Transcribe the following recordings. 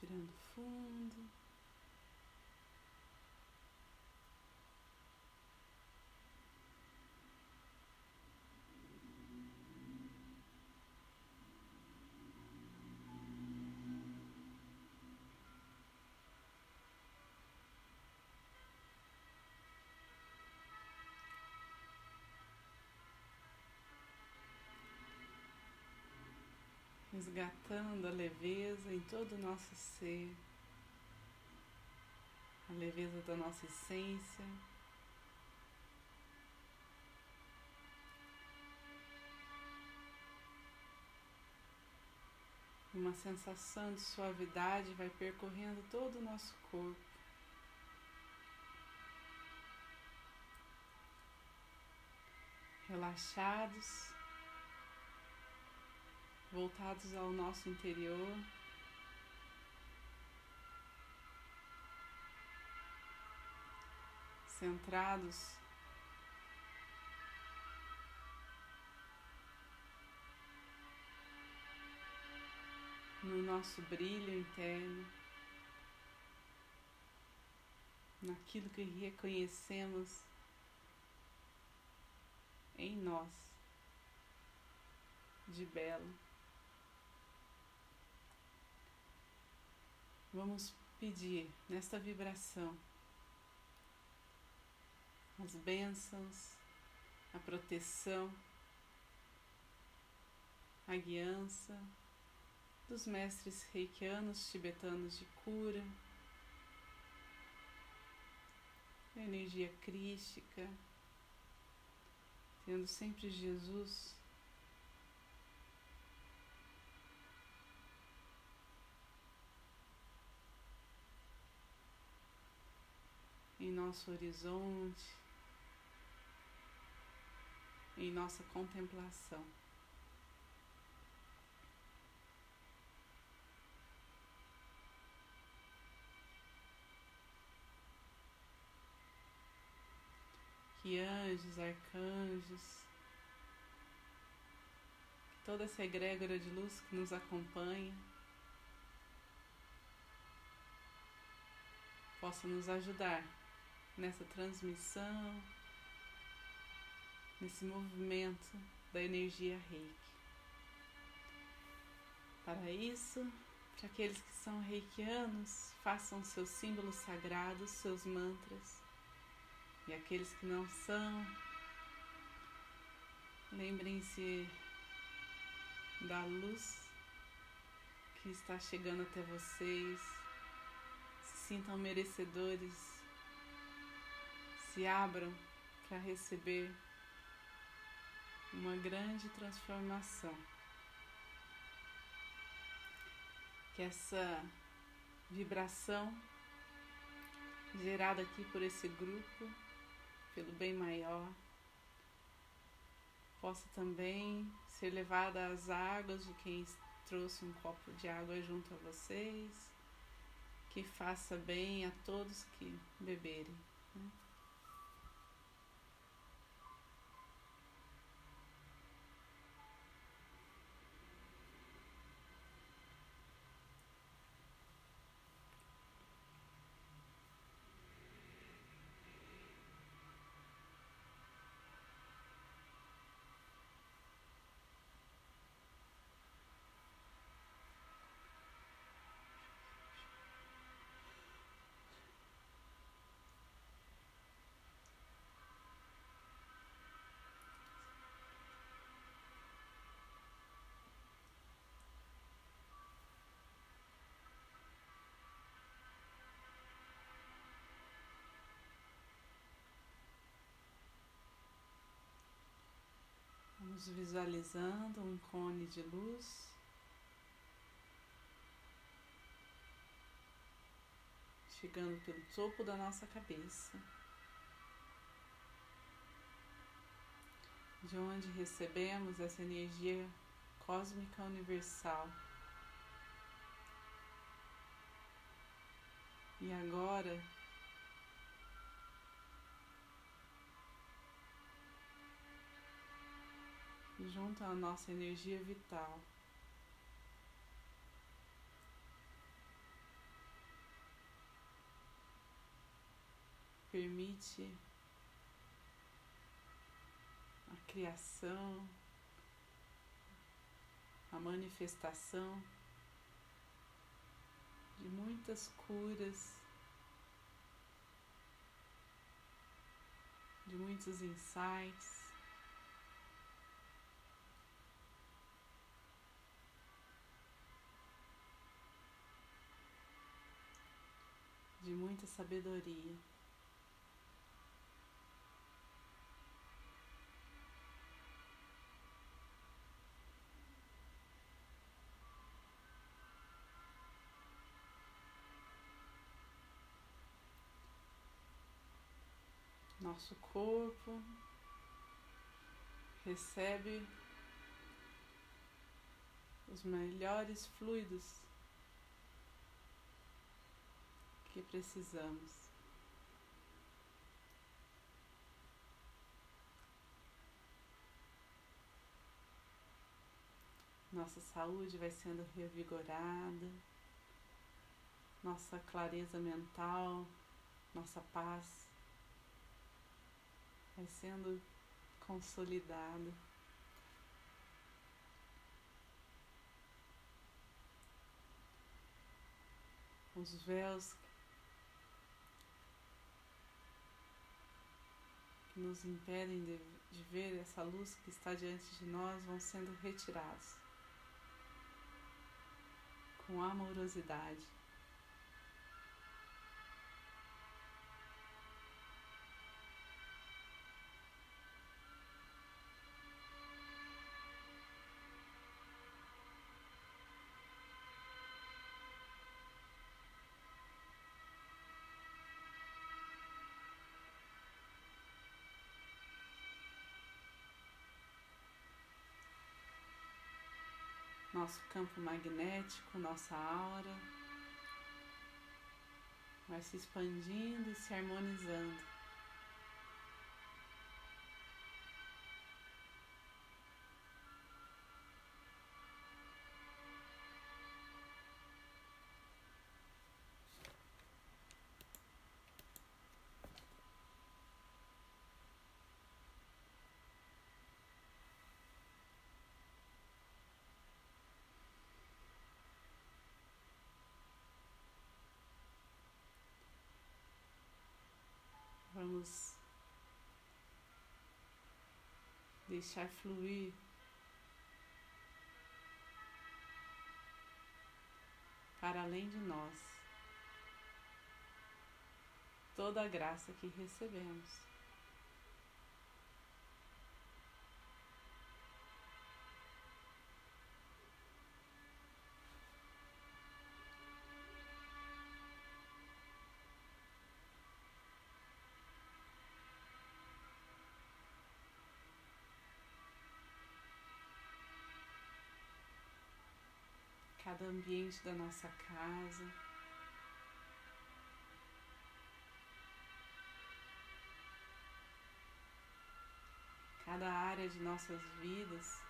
just put the form. Resgatando a leveza em todo o nosso ser, a leveza da nossa essência. Uma sensação de suavidade vai percorrendo todo o nosso corpo. Relaxados voltados ao nosso interior. Centrados no nosso brilho interno, naquilo que reconhecemos em nós de belo. Vamos pedir nesta vibração as bênçãos, a proteção, a guiança dos mestres reikianos tibetanos de cura, a energia crística, tendo sempre Jesus em nosso horizonte, em nossa contemplação. Que anjos, arcanjos, toda essa egrégora de luz que nos acompanha possa nos ajudar nessa transmissão, nesse movimento da energia reiki. Para isso, para aqueles que são reikianos, façam seus símbolos sagrados, seus mantras. E aqueles que não são, lembrem-se da luz que está chegando até vocês. Se sintam merecedores se abram para receber uma grande transformação. Que essa vibração gerada aqui por esse grupo, pelo bem maior, possa também ser levada às águas de quem trouxe um copo de água junto a vocês, que faça bem a todos que beberem. Né? Vamos visualizando um cone de luz. Chegando pelo topo da nossa cabeça, de onde recebemos essa energia cósmica universal. E agora junto à nossa energia vital. Permite a criação, a manifestação de muitas curas, de muitos insights. De muita sabedoria. nosso corpo recebe os melhores fluidos que precisamos. Nossa saúde vai sendo revigorada, nossa clareza mental, nossa paz vai sendo consolidado. Os véus nos impedem de, de ver essa luz que está diante de nós vão sendo retirados com amorosidade. Nosso campo magnético, nossa aura, vai se expandindo e se harmonizando. Vamos deixar fluir para além de nós toda a graça que recebemos. Cada ambiente da nossa casa. Cada área de nossas vidas.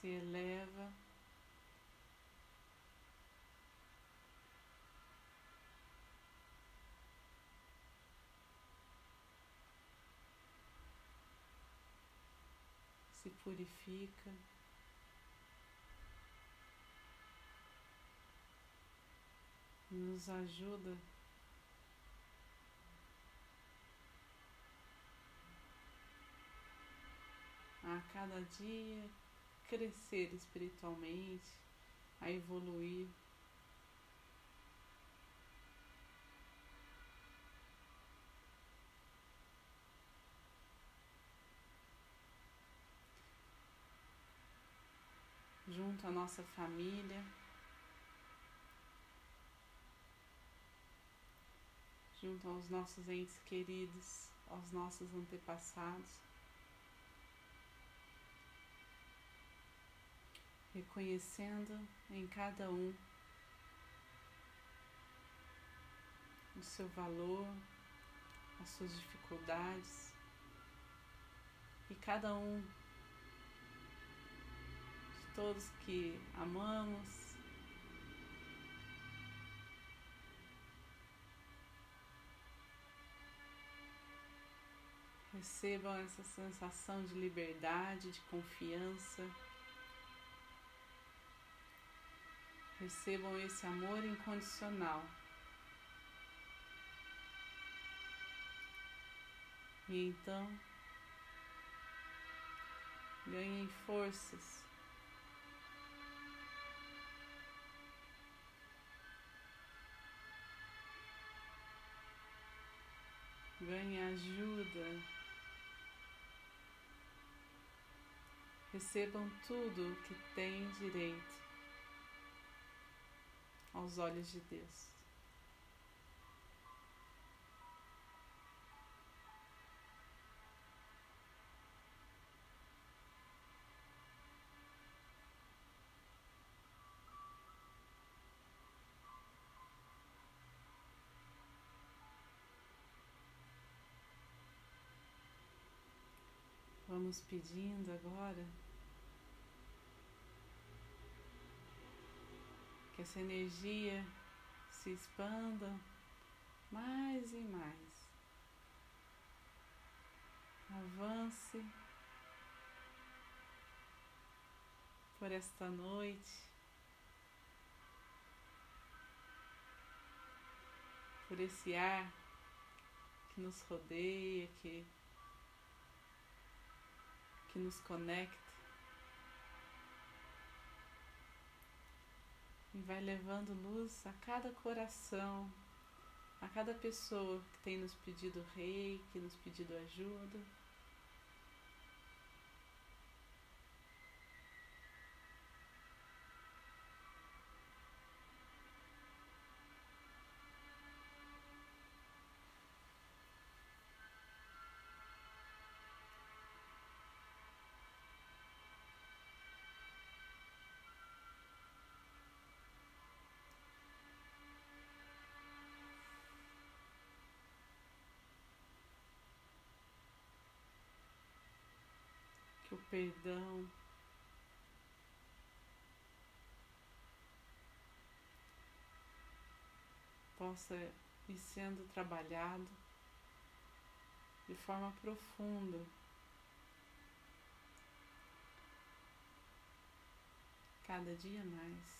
se eleva se purifica. Nos ajuda a cada dia crescer espiritualmente, a evoluir. Junto à nossa família, junto aos nossos entes queridos, aos nossos antepassados. Reconhecendo em cada um o seu valor, as suas dificuldades e cada um todos que amamos Recebam essa sensação de liberdade, de confiança. Recebam esse amor incondicional. E então ganhem forças. Ganhe ajuda. recebam tudo o que têm direito aos olhos de Deus. Vamos pedindo agora que essa energia se expanda mais e mais. Avance por esta noite, por esse ar que nos rodeia, que nos conecta e vai levando luz a cada coração, a cada pessoa que tem nos pedido rei, que nos pedido ajuda. Perdão possa ir sendo trabalhado de forma profunda. Cada dia mais.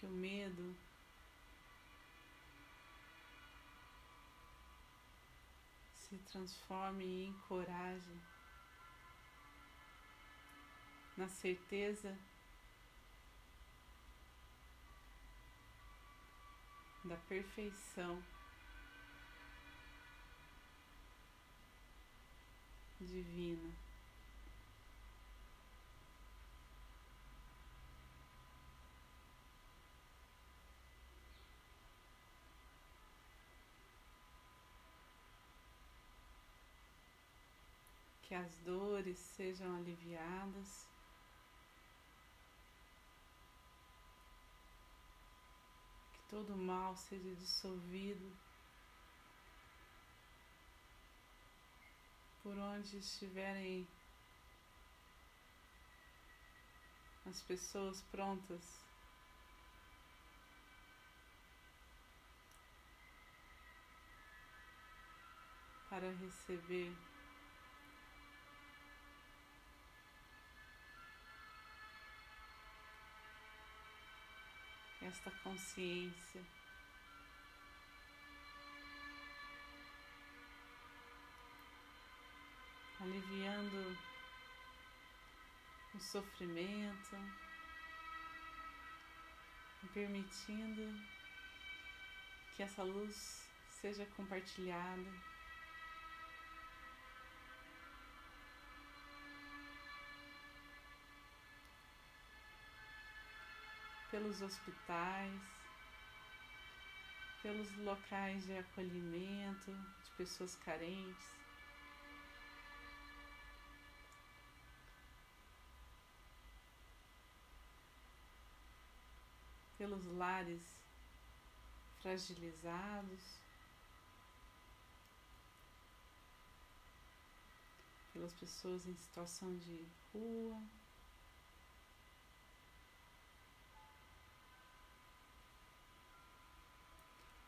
Que o medo. Se transforme em coragem, na certeza da perfeição. Divina. Que as dores sejam aliviadas. Que todo mal seja dissolvido por onde estiverem as pessoas prontas para receber esta consciência. Aliviando o sofrimento permitindo que essa luz seja compartilhada pelos hospitais, pelos locais de acolhimento de pessoas carentes. Pelos lares fragilizados. pelas pessoas em situação de rua.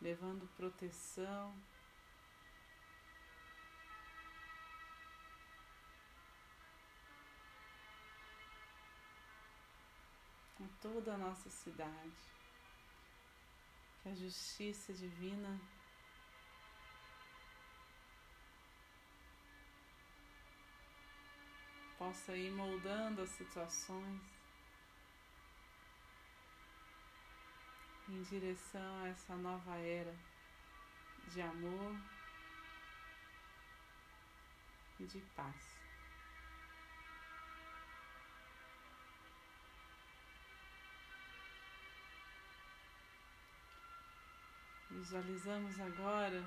Levando proteção. A toda a nossa cidade. Que a justiça divina possa ir moldando as situações em direção a essa nova era de amor e de paz. Visualizamos agora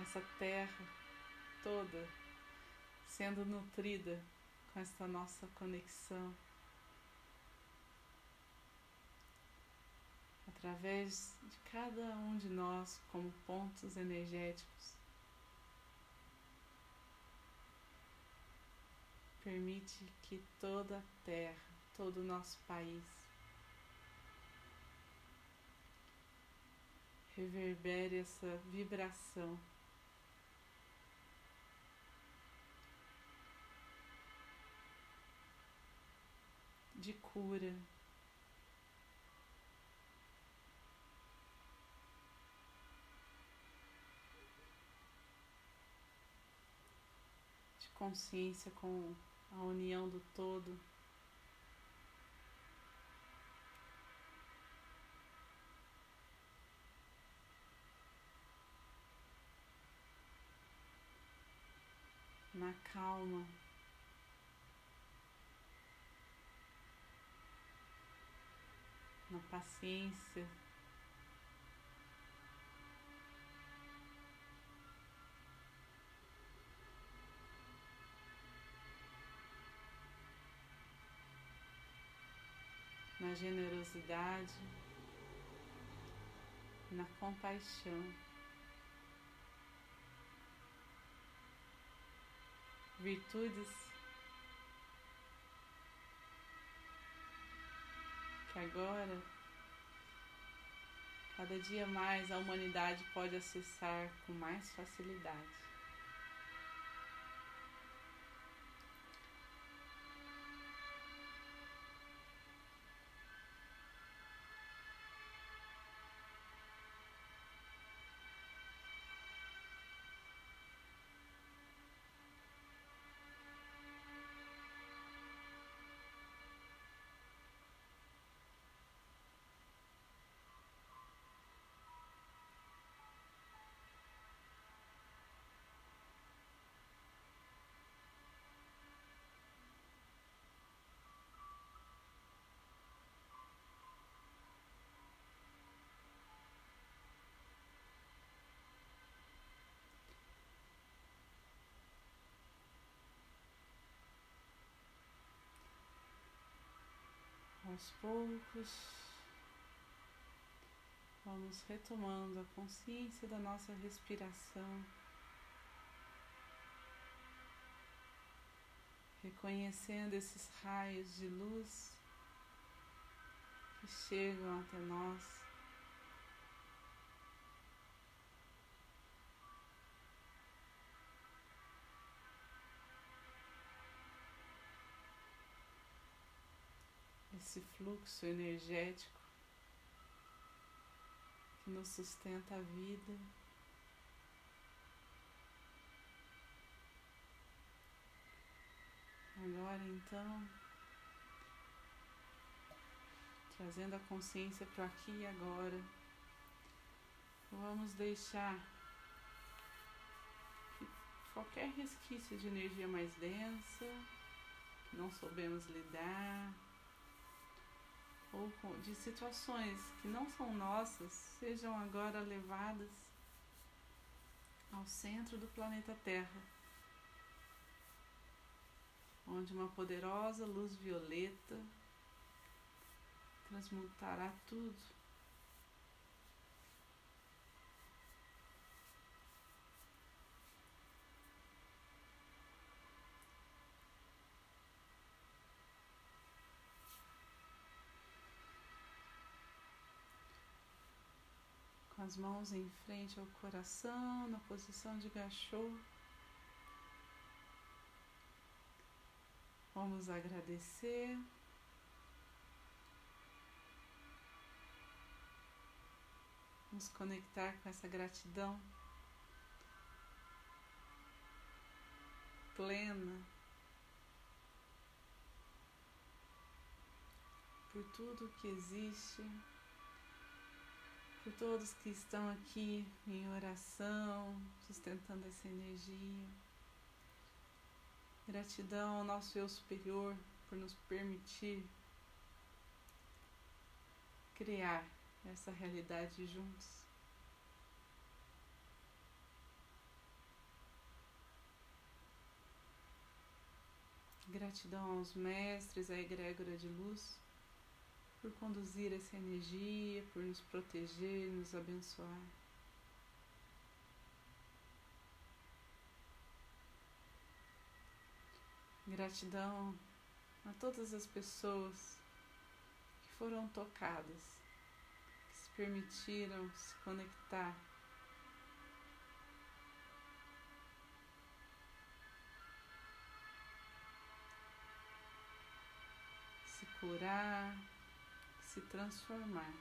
essa terra toda sendo nutrida com essa nossa conexão através de cada um de nós como pontos energéticos. Permite que toda a terra, todo o nosso país reverbere essa vibração de cura. De consciência com a união do todo. Na calma. Na paciência. Na generosidade, na compaixão. Virtudes que agora, cada dia mais, a humanidade pode acessar com mais facilidade. Aos poucos, vamos retomando a consciência da nossa respiração, reconhecendo esses raios de luz que chegam até nós. Esse fluxo energético que nos sustenta a vida. Agora então, trazendo a consciência para aqui e agora, vamos deixar que qualquer resquício de energia mais densa, que não soubemos lidar, ou de situações que não são nossas, sejam agora levadas ao centro do planeta Terra, onde uma poderosa luz violeta transmutará tudo as mãos em frente ao coração, na posição de gachô. Vamos agradecer. Nos conectar com essa gratidão plena por tudo que existe por todos que estão aqui em oração, sustentando essa energia. Gratidão ao nosso eu superior por nos permitir criar essa realidade juntos. Gratidão aos mestres, à egrégora de luz por conduzir essa energia, por nos proteger, nos abençoar. Gratidão a todas as pessoas que foram tocadas, que se permitiram se conectar. Se curar se transformar.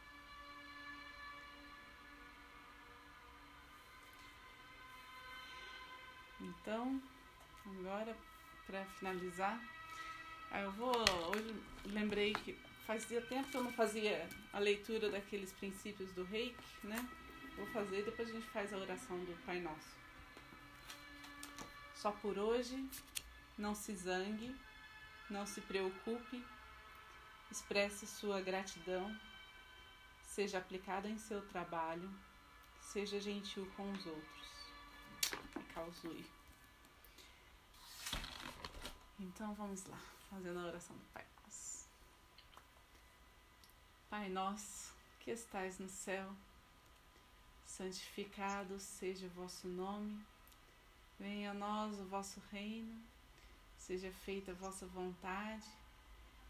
Então, agora para finalizar, eu vou. Hoje lembrei que fazia tempo que eu não fazia a leitura daqueles princípios do reiki, né? Vou fazer e depois a gente faz a oração do Pai Nosso. Só por hoje, não se zangue, não se preocupe Expresse sua gratidão, seja aplicada em seu trabalho, seja gentil com os outros. Causui. Então vamos lá, fazendo a oração do Pai Nosso. Pai nosso, que estais no céu, santificado seja o vosso nome, venha a nós o vosso reino, seja feita a vossa vontade